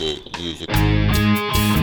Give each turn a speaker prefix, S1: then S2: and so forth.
S1: music.